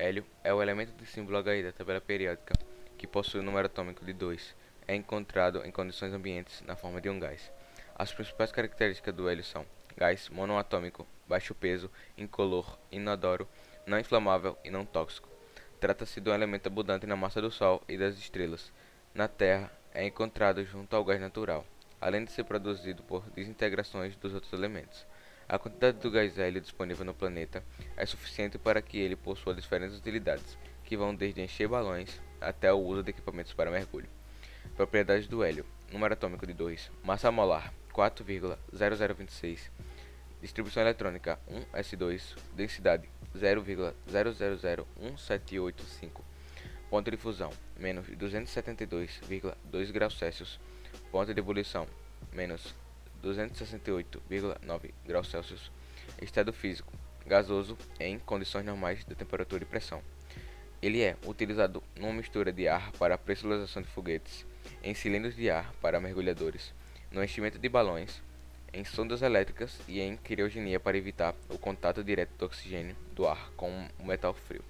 Hélio é o elemento de símbolo Hi da tabela periódica que possui o número atômico de 2. É encontrado em condições ambientes na forma de um gás. As principais características do hélio são gás monoatômico, baixo peso, incolor, inodoro, não inflamável e não tóxico. Trata-se de um elemento abundante na massa do Sol e das estrelas. Na Terra, é encontrado junto ao gás natural, além de ser produzido por desintegrações dos outros elementos. A quantidade do gás hélio disponível no planeta é suficiente para que ele possua diferentes utilidades, que vão desde encher balões até o uso de equipamentos para mergulho. Propriedades do hélio: número atômico de 2, massa molar 4,0026, distribuição eletrônica 1s2, densidade 0,00017885, ponto de fusão menos 272,2 graus Celsius, ponto de ebulição menos 268,9 graus Celsius. Estado físico: gasoso em condições normais de temperatura e pressão. Ele é utilizado numa mistura de ar para a pressurização de foguetes, em cilindros de ar para mergulhadores, no enchimento de balões, em sondas elétricas e em criogenia para evitar o contato direto do oxigênio do ar com o metal frio.